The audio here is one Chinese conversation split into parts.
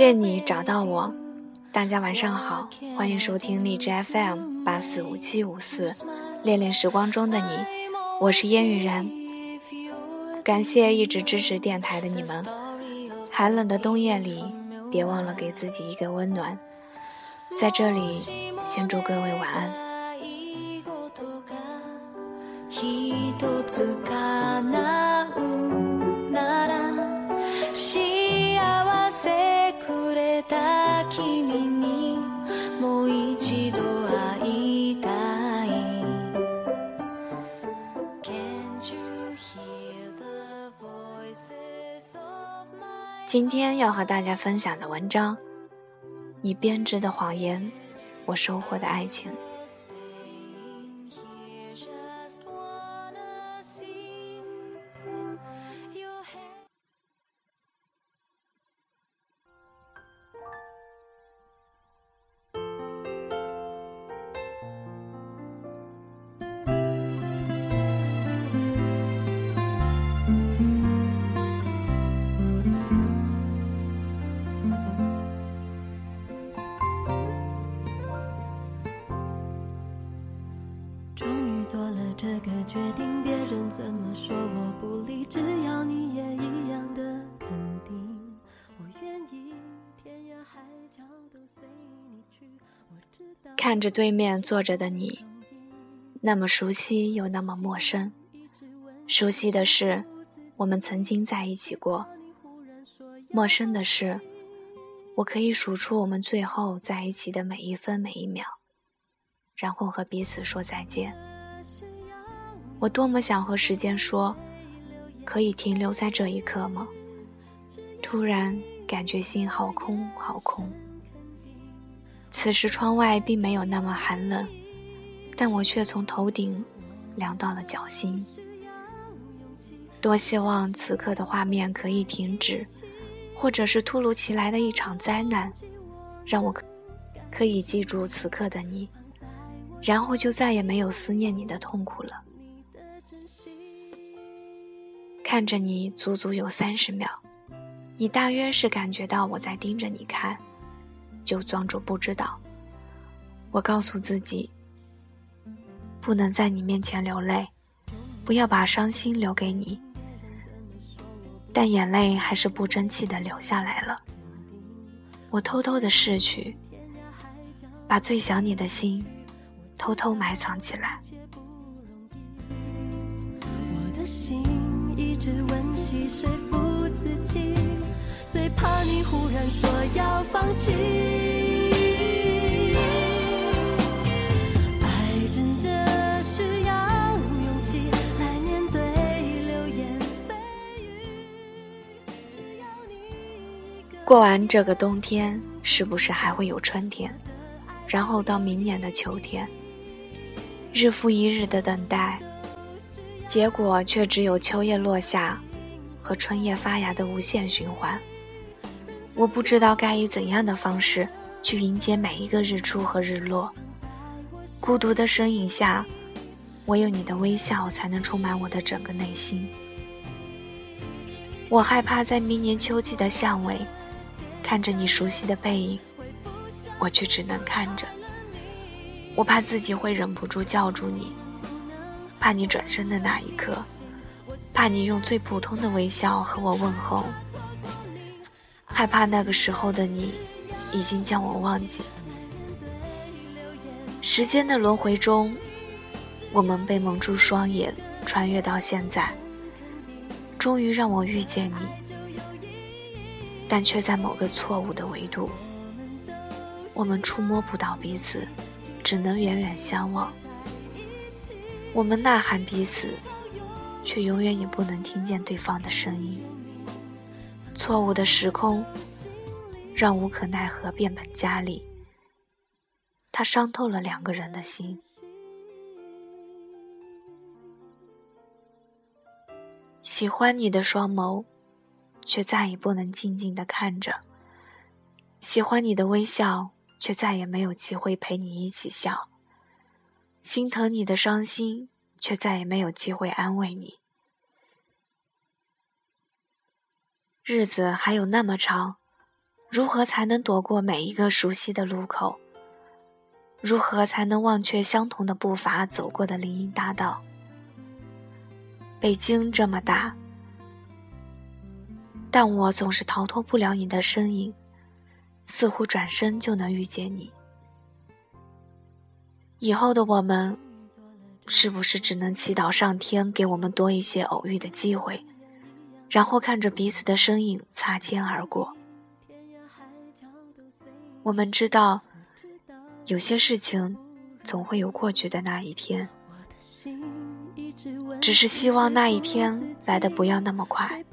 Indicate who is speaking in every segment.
Speaker 1: 遇见你，找到我。大家晚上好，欢迎收听荔枝 FM 八四五七五四，恋恋时光中的你，我是烟雨然。感谢一直支持电台的你们。寒冷的冬夜里，别忘了给自己一个温暖。在这里，先祝各位晚安。今天要和大家分享的文章，你编织的谎言，我收获的爱情。
Speaker 2: 听，别人怎么说我不理，只要你也一样的肯定，我愿意天涯海角都随你去。我知道
Speaker 1: 看着对面坐着的你，那么熟悉又那么陌生。熟悉的是我们曾经在一起过，陌生的是我可以数出我们最后在一起的每一分每一秒，然后和彼此说再见。我多么想和时间说，可以停留在这一刻吗？突然感觉心好空好空。此时窗外并没有那么寒冷，但我却从头顶凉到了脚心。多希望此刻的画面可以停止，或者是突如其来的一场灾难，让我可以记住此刻的你，然后就再也没有思念你的痛苦了。看着你足足有三十秒，你大约是感觉到我在盯着你看，就装作不知道。我告诉自己，不能在你面前流泪，不要把伤心留给你。但眼泪还是不争气的流下来了。我偷偷的逝去，把最想你的心偷偷埋藏起来。
Speaker 2: 我的心。只温习说服自己，最怕你忽然说要放弃。
Speaker 1: 过完这个冬天，是不是还会有春天？然后到明年的秋天，日复一日的等待。结果却只有秋叶落下，和春叶发芽的无限循环。我不知道该以怎样的方式去迎接每一个日出和日落。孤独的身影下，唯有你的微笑才能充满我的整个内心。我害怕在明年秋季的巷尾，看着你熟悉的背影，我却只能看着。我怕自己会忍不住叫住你。怕你转身的那一刻，怕你用最普通的微笑和我问候，害怕那个时候的你已经将我忘记。时间的轮回中，我们被蒙住双眼，穿越到现在，终于让我遇见你，但却在某个错误的维度，我们触摸不到彼此，只能远远相望。我们呐喊彼此，却永远也不能听见对方的声音。错误的时空，让无可奈何变本加厉。它伤透了两个人的心。喜欢你的双眸，却再也不能静静的看着；喜欢你的微笑，却再也没有机会陪你一起笑。心疼你的伤心，却再也没有机会安慰你。日子还有那么长，如何才能躲过每一个熟悉的路口？如何才能忘却相同的步伐走过的林荫大道？北京这么大，但我总是逃脱不了你的身影，似乎转身就能遇见你。以后的我们，是不是只能祈祷上天给我们多一些偶遇的机会，然后看着彼此的身影擦肩而过？我们知道。有些事情总会有过去的那一天，只是希望那一天来的不要那么快。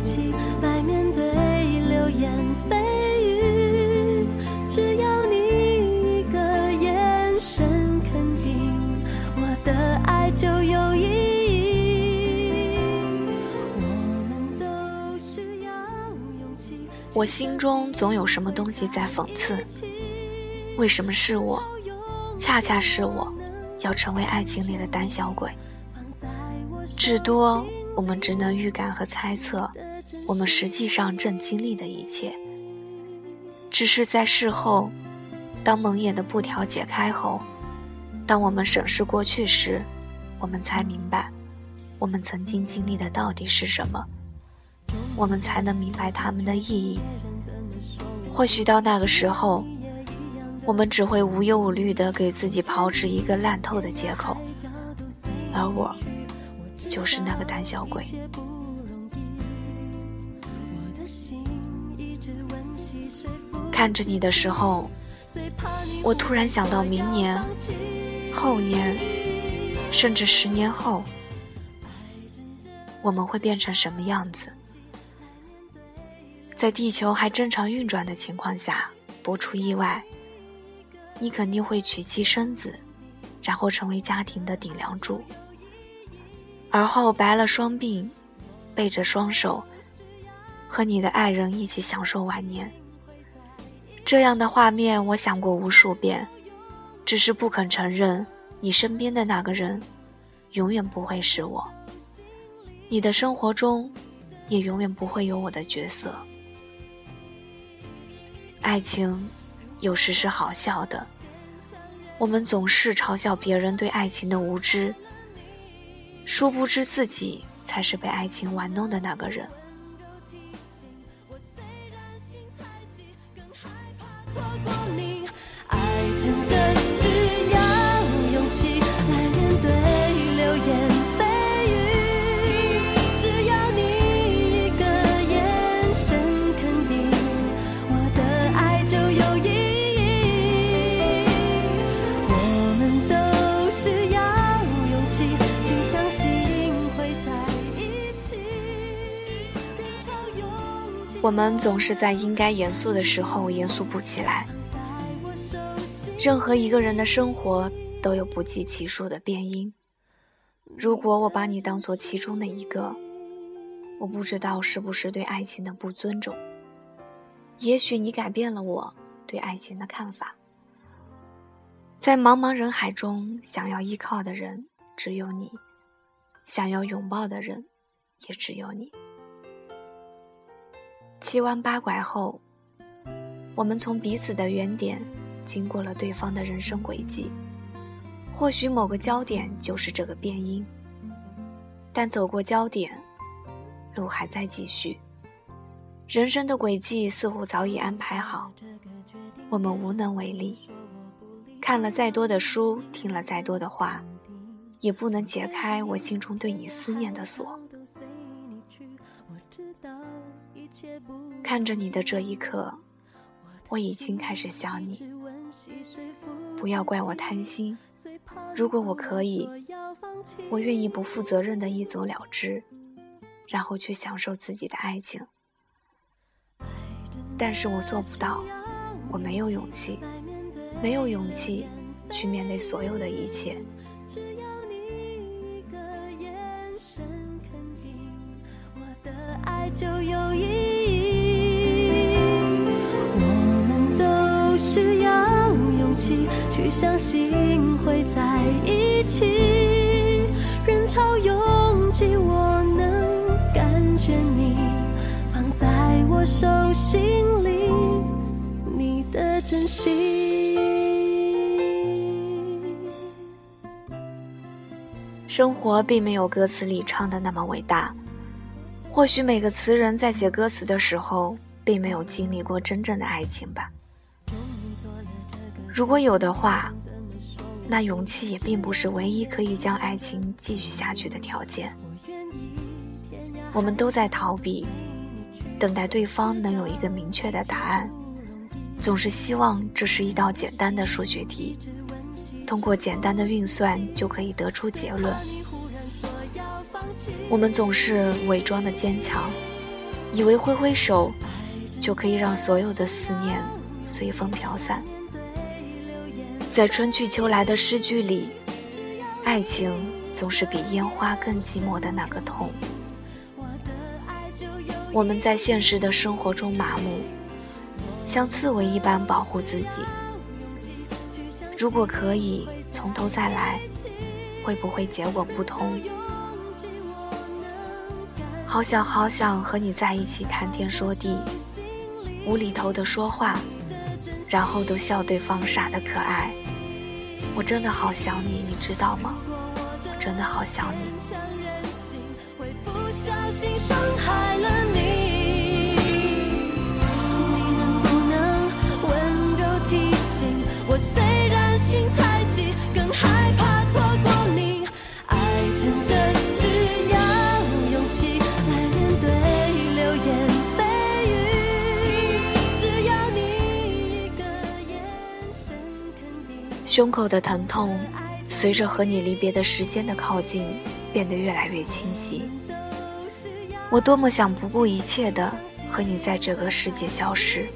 Speaker 2: 气来面对流言蜚语，只要你一个眼神肯定，我的爱就有。
Speaker 1: 我心中总有什么东西在讽刺，为什么是我，恰恰是我，要成为爱情里的胆小鬼？至多我们只能预感和猜测，我们实际上正经历的一切。只是在事后，当蒙眼的布条解开后，当我们审视过去时，我们才明白，我们曾经经历的到底是什么。我们才能明白他们的意义。或许到那个时候，我们只会无忧无虑地给自己炮制一个烂透的借口，而我，就是那个胆小鬼。看着你的时候，我突然想到明年、后年，甚至十年后，我们会变成什么样子。在地球还正常运转的情况下，不出意外，你肯定会娶妻生子，然后成为家庭的顶梁柱。而后白了双鬓，背着双手，和你的爱人一起享受晚年。这样的画面我想过无数遍，只是不肯承认，你身边的那个人，永远不会是我。你的生活中，也永远不会有我的角色。爱情有时是好笑的，我们总是嘲笑别人对爱情的无知，殊不知自己才是被爱情玩弄的那个人。我们总是在应该严肃的时候严肃不起来。任何一个人的生活都有不计其数的变因。如果我把你当做其中的一个，我不知道是不是对爱情的不尊重。也许你改变了我对爱情的看法。在茫茫人海中，想要依靠的人只有你，想要拥抱的人也只有你。七弯八拐后，我们从彼此的原点经过了对方的人生轨迹。或许某个焦点就是这个变音，但走过焦点，路还在继续。人生的轨迹似乎早已安排好，我们无能为力。看了再多的书，听了再多的话，也不能解开我心中对你思念的锁。看着你的这一刻，我已经开始想你。不要怪我贪心，如果我可以，我愿意不负责任的一走了之，然后去享受自己的爱情。但是我做不到，我没有勇气，没有勇气去面对所有的一切。就有意义。我们都需要勇气。
Speaker 2: 去相信会在一起。人潮拥挤，我能感觉你放在我手心里，你的真心。
Speaker 1: 生活并没有歌词里唱的那么伟大，或许每个词人在写歌词的时候，并没有经历过真正的爱情吧。如果有的话，那勇气也并不是唯一可以将爱情继续下去的条件。我们都在逃避，等待对方能有一个明确的答案，总是希望这是一道简单的数学题，通过简单的运算就可以得出结论。我们总是伪装的坚强，以为挥挥手就可以让所有的思念随风飘散。在春去秋来的诗句里，爱情总是比烟花更寂寞的那个痛。我们在现实的生活中麻木，像刺猬一般保护自己。如果可以从头再来，会不会结果不同？好想好想和你在一起谈天说地，无厘头的说话，然后都笑对方傻的可爱。我真的好想你，你知道吗？我真的好想你。
Speaker 2: 虽然心太
Speaker 1: 胸口的疼痛，随着和你离别的时间的靠近，变得越来越清晰。我多么想不顾一切的和你在这个世界消失，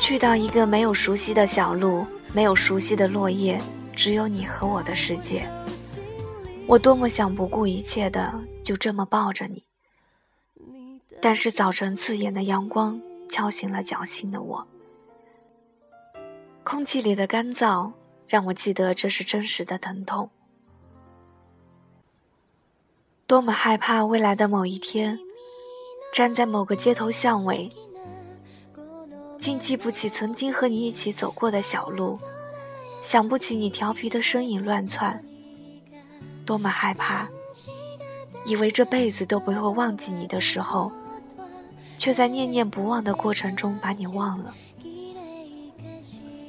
Speaker 1: 去到一个没有熟悉的小路，没有熟悉的落叶，只有你和我的世界。我多么想不顾一切的就这么抱着你，但是早晨刺眼的阳光敲醒了侥幸的我。空气里的干燥让我记得这是真实的疼痛。多么害怕未来的某一天，站在某个街头巷尾，竟记不起曾经和你一起走过的小路，想不起你调皮的身影乱窜。多么害怕，以为这辈子都不会忘记你的时候，却在念念不忘的过程中把你忘了。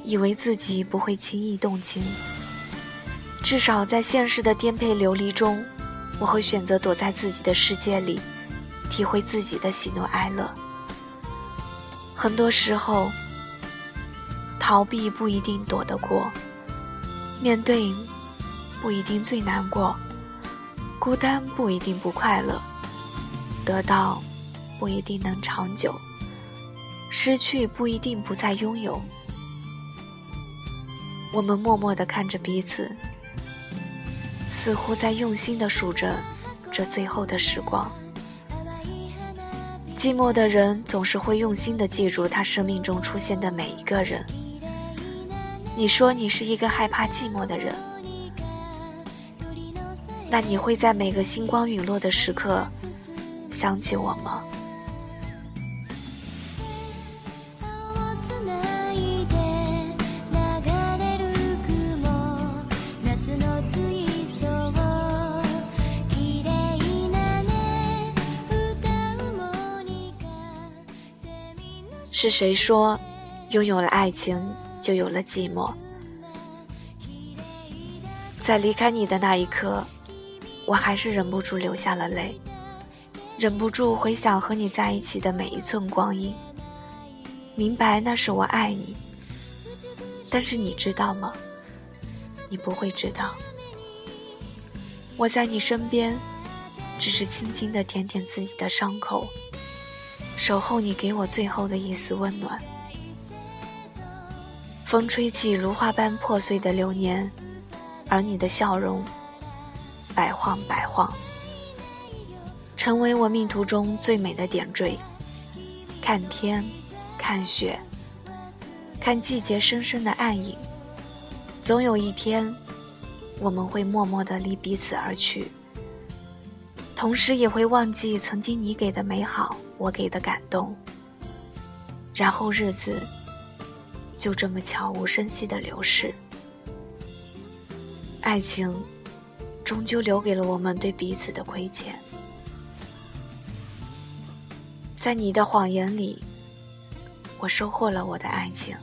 Speaker 1: 以为自己不会轻易动情，至少在现实的颠沛流离中，我会选择躲在自己的世界里，体会自己的喜怒哀乐。很多时候，逃避不一定躲得过，面对不一定最难过，孤单不一定不快乐，得到不一定能长久，失去不一定不再拥有。我们默默地看着彼此，似乎在用心地数着这最后的时光。寂寞的人总是会用心地记住他生命中出现的每一个人。你说你是一个害怕寂寞的人，那你会在每个星光陨落的时刻想起我吗？是谁说，拥有了爱情就有了寂寞？在离开你的那一刻，我还是忍不住流下了泪，忍不住回想和你在一起的每一寸光阴，明白那是我爱你。但是你知道吗？你不会知道，我在你身边，只是轻轻的舔舔自己的伤口。守候你给我最后的一丝温暖。风吹起如花般破碎的流年，而你的笑容，百晃百晃，成为我命途中最美的点缀。看天，看雪，看季节深深的暗影。总有一天，我们会默默地离彼此而去，同时也会忘记曾经你给的美好，我给的感动。然后日子就这么悄无声息的流逝，爱情终究留给了我们对彼此的亏欠。在你的谎言里，我收获了我的爱情。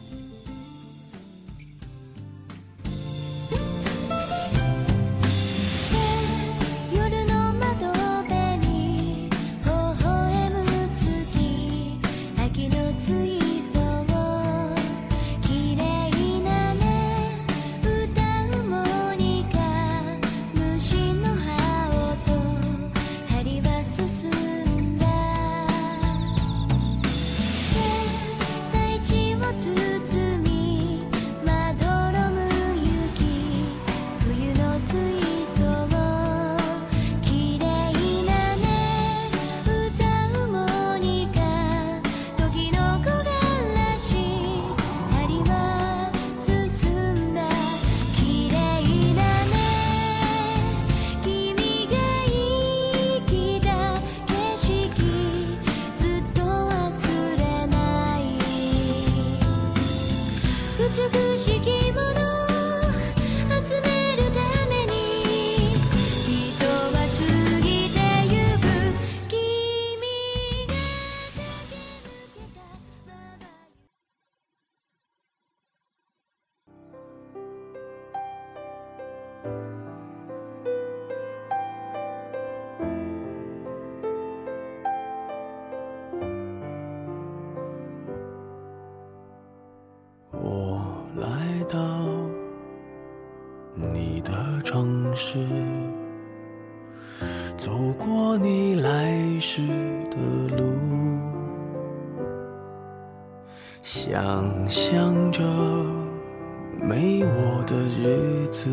Speaker 3: 的日子，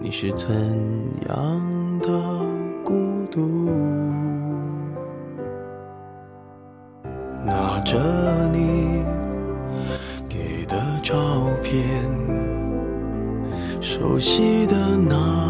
Speaker 3: 你是怎样的孤独？拿着你给的照片。熟悉的那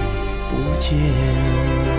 Speaker 3: 见。